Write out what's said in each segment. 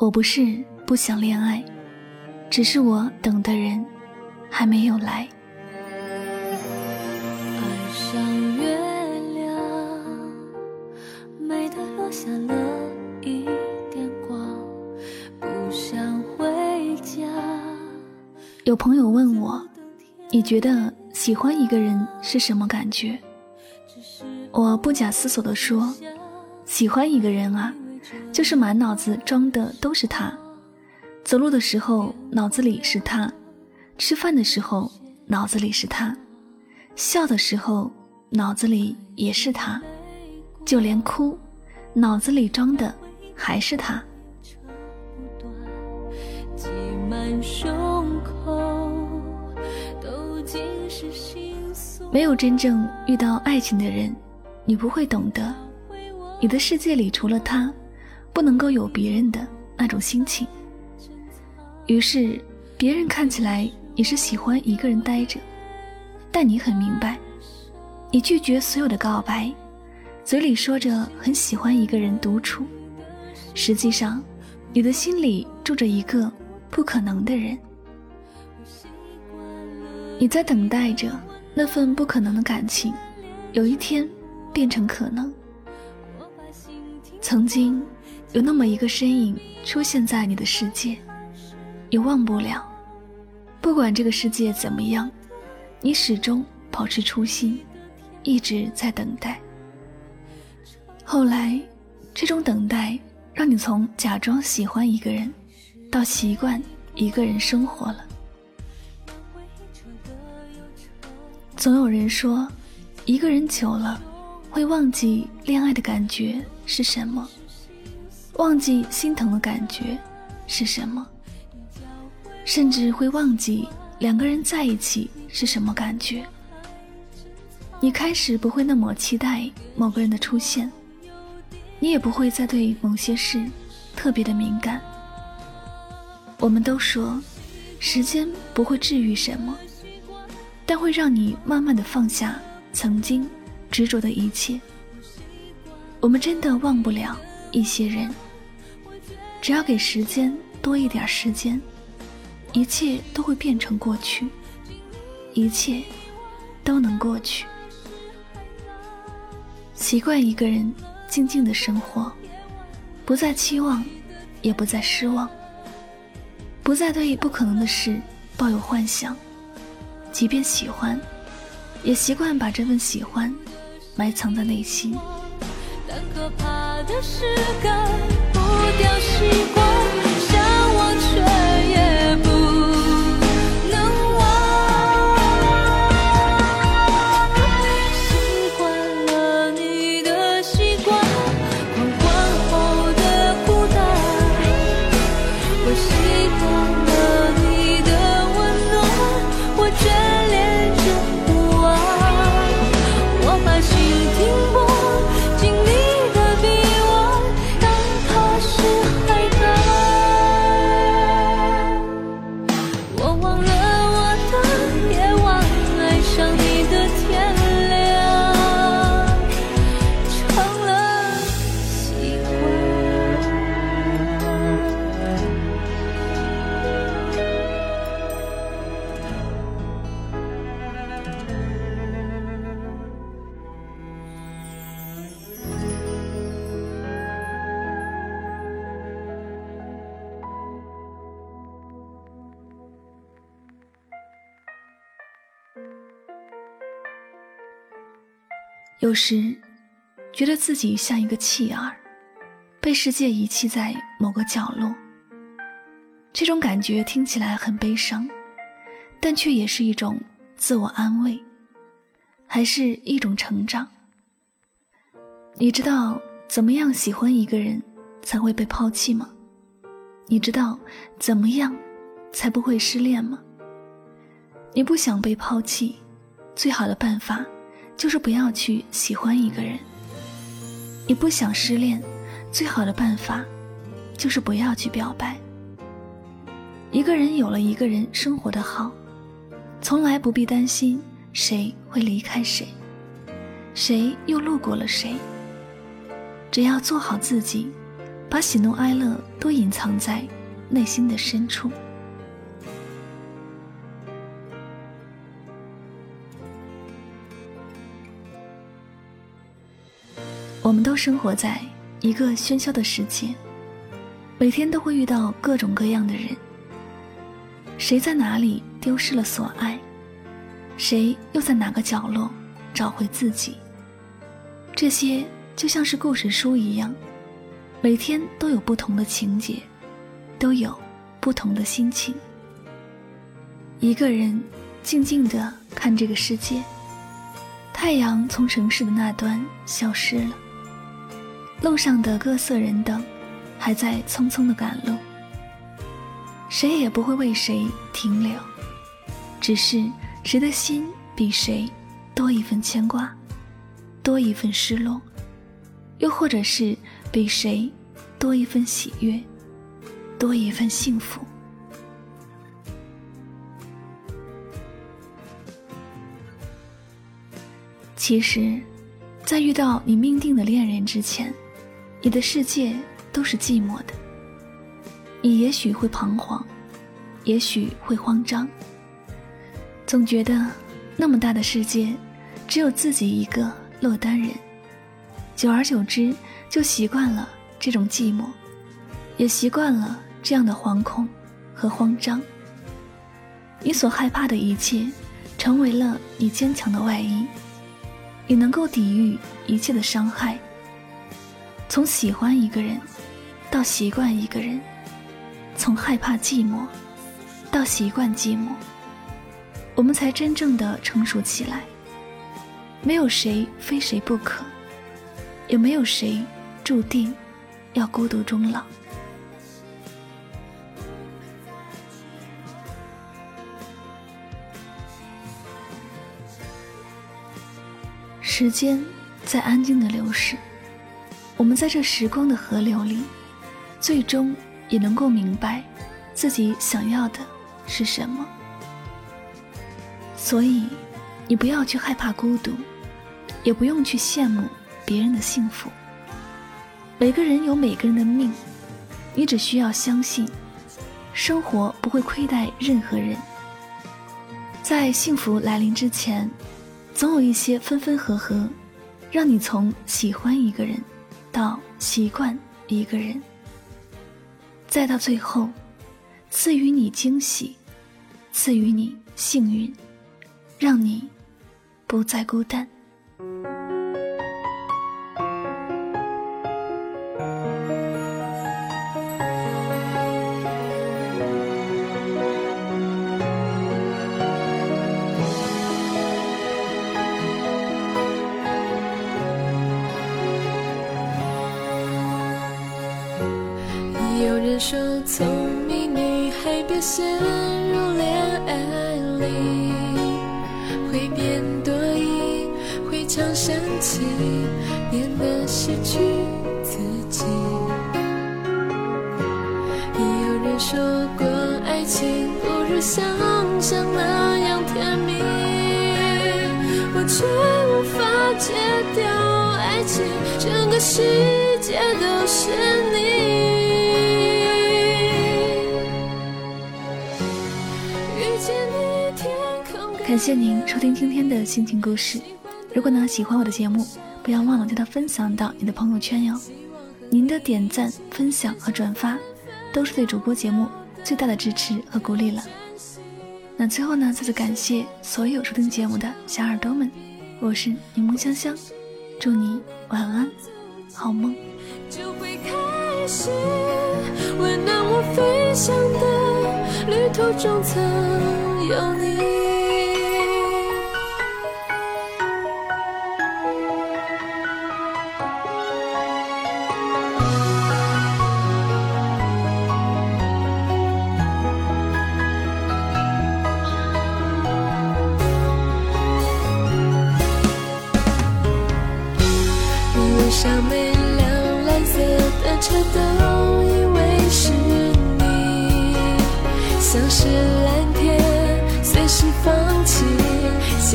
我不是不想恋爱，只是我等的人还没有来。爱上月亮，美得落下了一点光，不想回家。有朋友问我，你觉得喜欢一个人是什么感觉？我不假思索地说，喜欢一个人啊。就是满脑子装的都是他，走路的时候脑子里是他，吃饭的时候脑子里是他，笑的时候脑子里也是他，就连哭，脑子里装的还是他。没有真正遇到爱情的人，你不会懂得，你的世界里除了他。不能够有别人的那种心情，于是别人看起来也是喜欢一个人待着，但你很明白，你拒绝所有的告白，嘴里说着很喜欢一个人独处，实际上你的心里住着一个不可能的人，你在等待着那份不可能的感情，有一天变成可能。曾经。有那么一个身影出现在你的世界，你忘不了。不管这个世界怎么样，你始终保持初心，一直在等待。后来，这种等待让你从假装喜欢一个人，到习惯一个人生活了。总有人说，一个人久了，会忘记恋爱的感觉是什么。忘记心疼的感觉是什么，甚至会忘记两个人在一起是什么感觉。你开始不会那么期待某个人的出现，你也不会再对某些事特别的敏感。我们都说，时间不会治愈什么，但会让你慢慢的放下曾经执着的一切。我们真的忘不了一些人。只要给时间多一点时间，一切都会变成过去，一切都能过去。习惯一个人静静的生活，不再期望，也不再失望，不再对不可能的事抱有幻想。即便喜欢，也习惯把这份喜欢埋藏在内心。但可怕的是掉习惯。有时觉得自己像一个弃儿，被世界遗弃在某个角落。这种感觉听起来很悲伤，但却也是一种自我安慰，还是一种成长。你知道怎么样喜欢一个人才会被抛弃吗？你知道怎么样才不会失恋吗？你不想被抛弃，最好的办法就是不要去喜欢一个人。你不想失恋，最好的办法就是不要去表白。一个人有了一个人生活的好，从来不必担心谁会离开谁，谁又路过了谁。只要做好自己，把喜怒哀乐都隐藏在内心的深处。我们都生活在一个喧嚣的世界，每天都会遇到各种各样的人。谁在哪里丢失了所爱？谁又在哪个角落找回自己？这些就像是故事书一样，每天都有不同的情节，都有不同的心情。一个人静静地看这个世界，太阳从城市的那端消失了，路上的各色人等还在匆匆的赶路。谁也不会为谁停留，只是谁的心比谁多一份牵挂，多一份失落，又或者是比谁多一份喜悦，多一份幸福。其实，在遇到你命定的恋人之前，你的世界都是寂寞的。你也许会彷徨，也许会慌张，总觉得那么大的世界，只有自己一个落单人。久而久之，就习惯了这种寂寞，也习惯了这样的惶恐和慌张。你所害怕的一切，成为了你坚强的外衣，你能够抵御一切的伤害。从喜欢一个人，到习惯一个人。从害怕寂寞，到习惯寂寞，我们才真正的成熟起来。没有谁非谁不可，也没有谁注定要孤独终老。时间在安静的流逝，我们在这时光的河流里，最终。也能够明白自己想要的是什么，所以你不要去害怕孤独，也不用去羡慕别人的幸福。每个人有每个人的命，你只需要相信，生活不会亏待任何人。在幸福来临之前，总有一些分分合合，让你从喜欢一个人到习惯一个人。再到最后，赐予你惊喜，赐予你幸运，让你不再孤单。说聪明女孩别陷入恋爱里，会变多疑，会常生气，变得失去自己。有人说过爱情不如想象那样甜蜜，我却无法戒掉爱情，整个世界都是你。感谢您收听今天的心情故事。如果呢喜欢我的节目，不要忘了将它分享到你的朋友圈哟。您的点赞、分享和转发，都是对主播节目最大的支持和鼓励了。那最后呢，再次感谢所有收听节目的小耳朵们，我是柠檬香香，祝你晚安，好梦。就会开始温暖我飞翔的旅途中曾有你。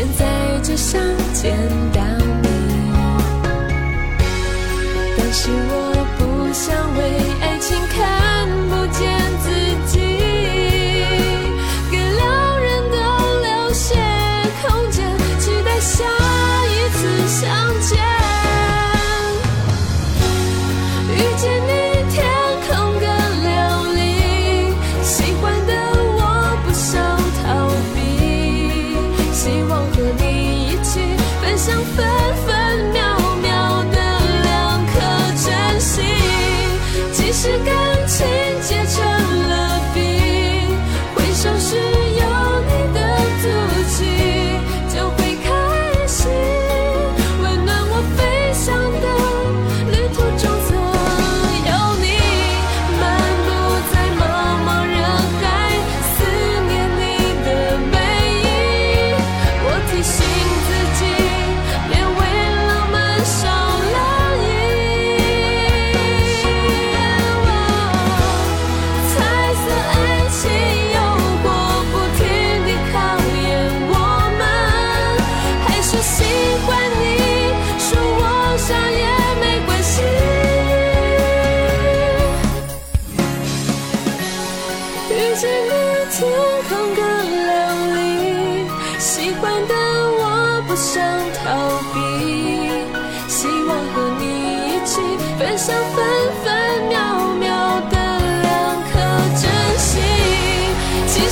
现在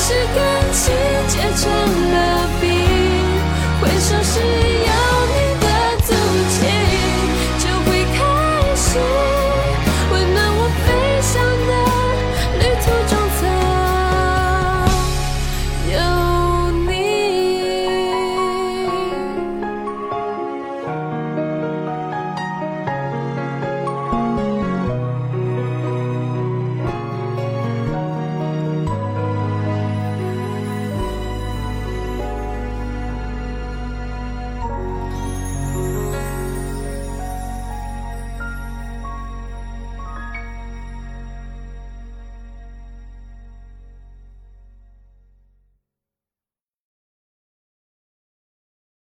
即使